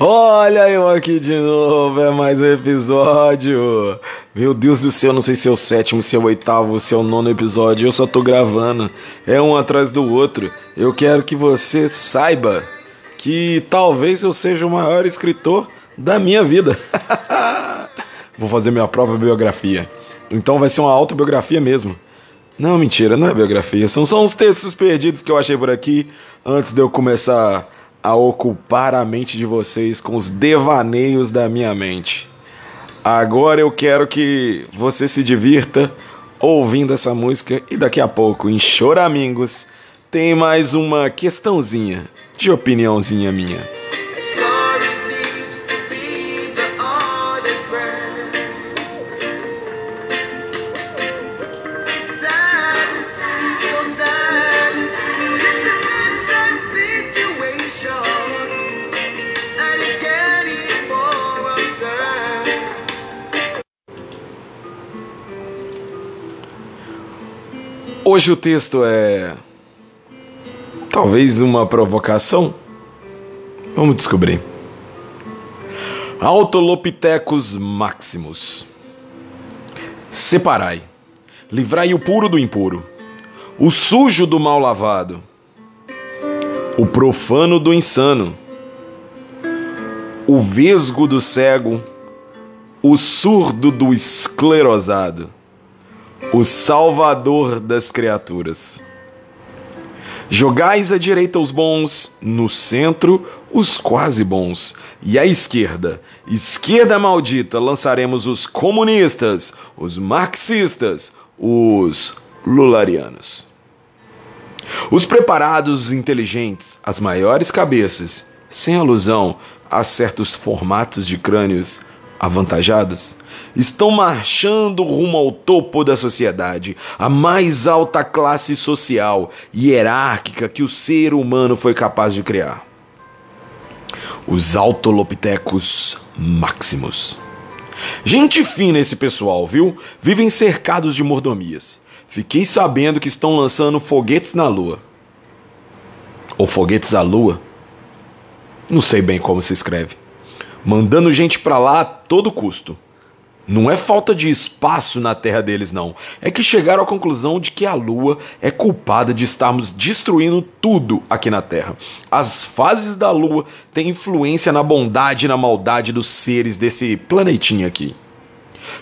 Olha eu aqui de novo, é mais um episódio. Meu Deus do céu, não sei se é o sétimo, se é o oitavo, se é o nono episódio, eu só tô gravando. É um atrás do outro. Eu quero que você saiba que talvez eu seja o maior escritor da minha vida. Vou fazer minha própria biografia. Então vai ser uma autobiografia mesmo. Não, mentira, não é biografia. São só uns textos perdidos que eu achei por aqui antes de eu começar a ocupar a mente de vocês com os devaneios da minha mente. Agora eu quero que você se divirta ouvindo essa música e daqui a pouco, em Choramingos, tem mais uma questãozinha de opiniãozinha minha. Hoje o texto é. Talvez uma provocação? Vamos descobrir. Autolopithecus maximus. Separai, livrai o puro do impuro, o sujo do mal lavado, o profano do insano, o vesgo do cego, o surdo do esclerosado o Salvador das criaturas. Jogais à direita os bons, no centro os quase bons, e à esquerda, esquerda maldita, lançaremos os comunistas, os marxistas, os lularianos. Os preparados, os inteligentes, as maiores cabeças, sem alusão a certos formatos de crânios avantajados, estão marchando rumo ao topo da sociedade, a mais alta classe social e hierárquica que o ser humano foi capaz de criar. Os Autolopithecus Maximus. Gente fina esse pessoal, viu? Vivem cercados de mordomias. Fiquei sabendo que estão lançando foguetes na Lua. Ou foguetes à Lua? Não sei bem como se escreve. Mandando gente para lá a todo custo. Não é falta de espaço na terra deles, não. É que chegaram à conclusão de que a Lua é culpada de estarmos destruindo tudo aqui na Terra. As fases da Lua têm influência na bondade e na maldade dos seres desse planetinha aqui.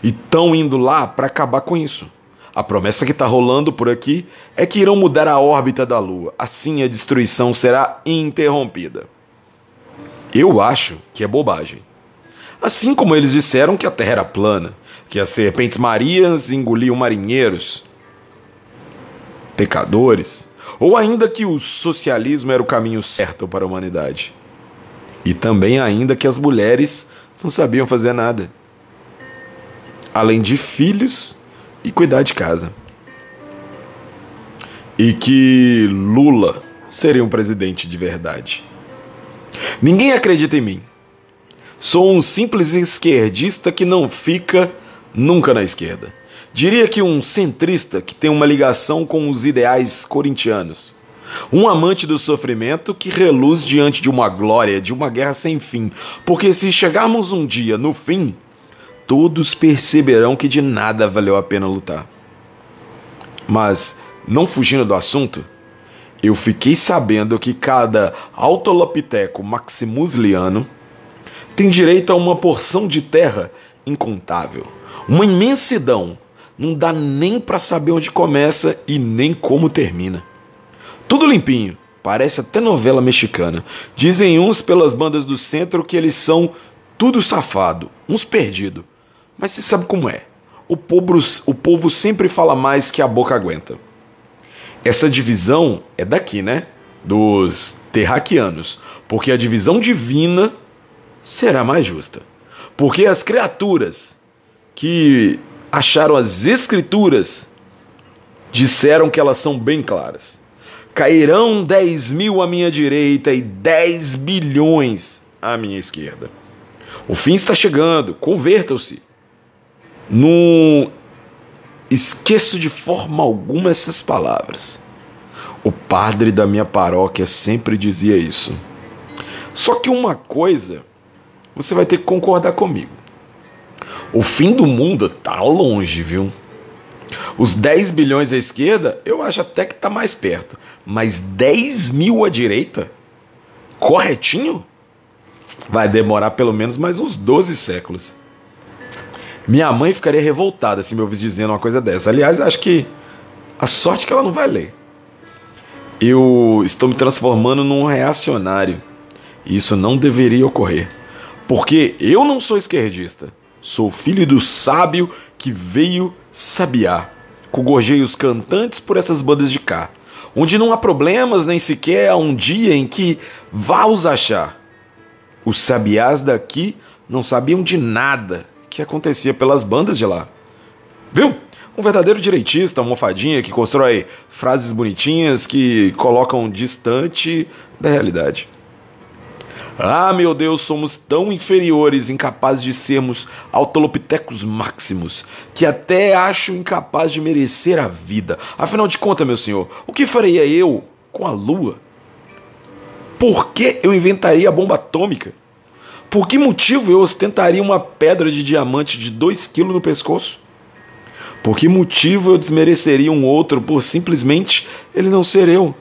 E estão indo lá para acabar com isso. A promessa que está rolando por aqui é que irão mudar a órbita da Lua. Assim a destruição será interrompida. Eu acho que é bobagem. Assim como eles disseram que a Terra era plana, que as serpentes marias engoliam marinheiros, pecadores, ou ainda que o socialismo era o caminho certo para a humanidade. E também ainda que as mulheres não sabiam fazer nada, além de filhos e cuidar de casa. E que Lula seria um presidente de verdade. Ninguém acredita em mim. Sou um simples esquerdista que não fica nunca na esquerda. Diria que um centrista que tem uma ligação com os ideais corintianos. Um amante do sofrimento que reluz diante de uma glória, de uma guerra sem fim. Porque se chegarmos um dia no fim, todos perceberão que de nada valeu a pena lutar. Mas, não fugindo do assunto, eu fiquei sabendo que cada autolopiteco maximusliano tem direito a uma porção de terra incontável, uma imensidão. Não dá nem para saber onde começa e nem como termina. Tudo limpinho, parece até novela mexicana. Dizem uns pelas bandas do centro que eles são tudo safado, uns perdido. Mas você sabe como é. O povo, o povo sempre fala mais que a boca aguenta. Essa divisão é daqui, né? Dos terraquianos. Porque a divisão divina será mais justa. Porque as criaturas que acharam as Escrituras disseram que elas são bem claras. Cairão dez mil à minha direita e dez bilhões à minha esquerda. O fim está chegando, convertam-se. Não esqueço de forma alguma essas palavras. O padre da minha paróquia sempre dizia isso. Só que uma coisa você vai ter que concordar comigo. O fim do mundo tá longe, viu? Os 10 bilhões à esquerda, eu acho até que tá mais perto. Mas 10 mil à direita? Corretinho? Vai demorar pelo menos mais uns 12 séculos. Minha mãe ficaria revoltada se me ouvisse dizendo uma coisa dessa. Aliás, acho que a sorte que ela não vai ler. Eu estou me transformando num reacionário. E isso não deveria ocorrer. Porque eu não sou esquerdista. Sou filho do sábio que veio sabiar. Cogorjei os cantantes por essas bandas de cá. Onde não há problemas, nem sequer há um dia em que vá os achar. Os sabiás daqui não sabiam de nada que acontecia pelas bandas de lá. Viu? Um verdadeiro direitista, almofadinha que constrói frases bonitinhas que colocam distante da realidade. Ah, meu Deus, somos tão inferiores, incapazes de sermos autolopitecos máximos, que até acho incapaz de merecer a vida. Afinal de contas, meu senhor, o que faria eu com a lua? Por que eu inventaria a bomba atômica? Por que motivo eu ostentaria uma pedra de diamante de 2 quilos no pescoço? Por que motivo eu desmereceria um outro por simplesmente ele não ser eu?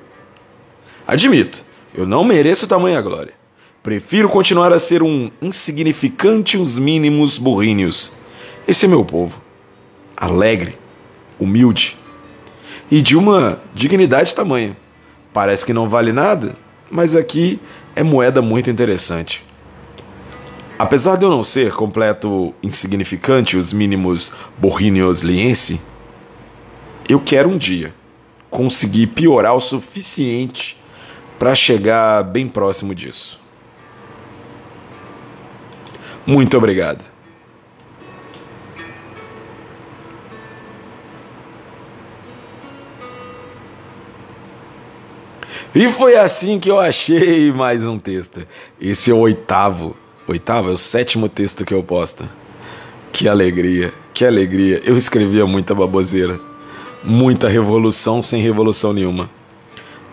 Admito, eu não mereço tamanha glória. Prefiro continuar a ser um insignificante uns mínimos burrinhos. Esse é meu povo. Alegre, humilde e de uma dignidade tamanha. Parece que não vale nada, mas aqui é moeda muito interessante. Apesar de eu não ser completo insignificante, os mínimos borrinios liense, eu quero um dia conseguir piorar o suficiente para chegar bem próximo disso. Muito obrigado. E foi assim que eu achei mais um texto. Esse é o oitavo Oitavo é o sétimo texto que eu posto. Que alegria, que alegria. Eu escrevia muita baboseira. Muita revolução sem revolução nenhuma.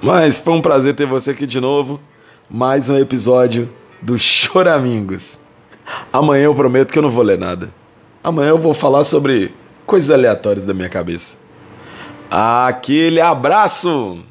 Mas foi um prazer ter você aqui de novo. Mais um episódio do Choramingos. Amanhã eu prometo que eu não vou ler nada. Amanhã eu vou falar sobre coisas aleatórias da minha cabeça. Aquele abraço!